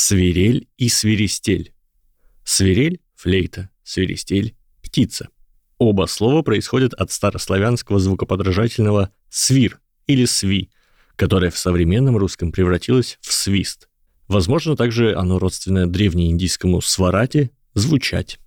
свирель и свиристель. Свирель – флейта, свиристель – птица. Оба слова происходят от старославянского звукоподражательного «свир» или «сви», которое в современном русском превратилось в свист. Возможно, также оно родственное древнеиндийскому сварати – звучать.